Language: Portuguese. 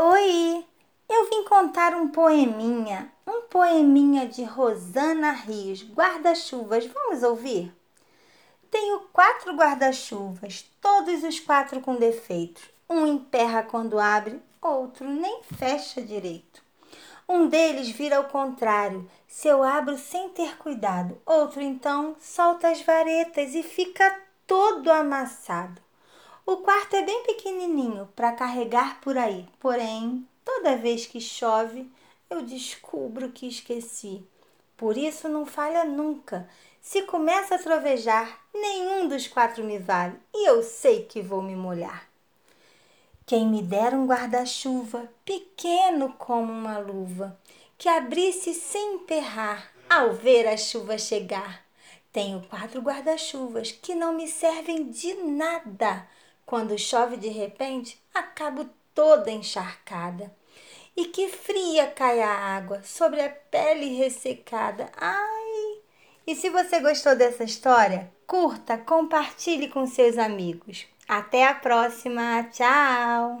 Oi, eu vim contar um poeminha, um poeminha de Rosana Rios, guarda-chuvas. Vamos ouvir? Tenho quatro guarda-chuvas, todos os quatro com defeitos. Um emperra quando abre, outro nem fecha direito. Um deles vira ao contrário, se eu abro sem ter cuidado. Outro então solta as varetas e fica todo amassado. O quarto é bem pequenininho para carregar por aí, porém, toda vez que chove, eu descubro que esqueci. Por isso não falha nunca. Se começa a trovejar, nenhum dos quatro me vale e eu sei que vou me molhar. Quem me dera um guarda-chuva, pequeno como uma luva, que abrisse sem emperrar ao ver a chuva chegar. Tenho quatro guarda-chuvas que não me servem de nada quando chove de repente, acabo toda encharcada. E que fria cai a água sobre a pele ressecada. Ai! E se você gostou dessa história, curta, compartilhe com seus amigos. Até a próxima. Tchau!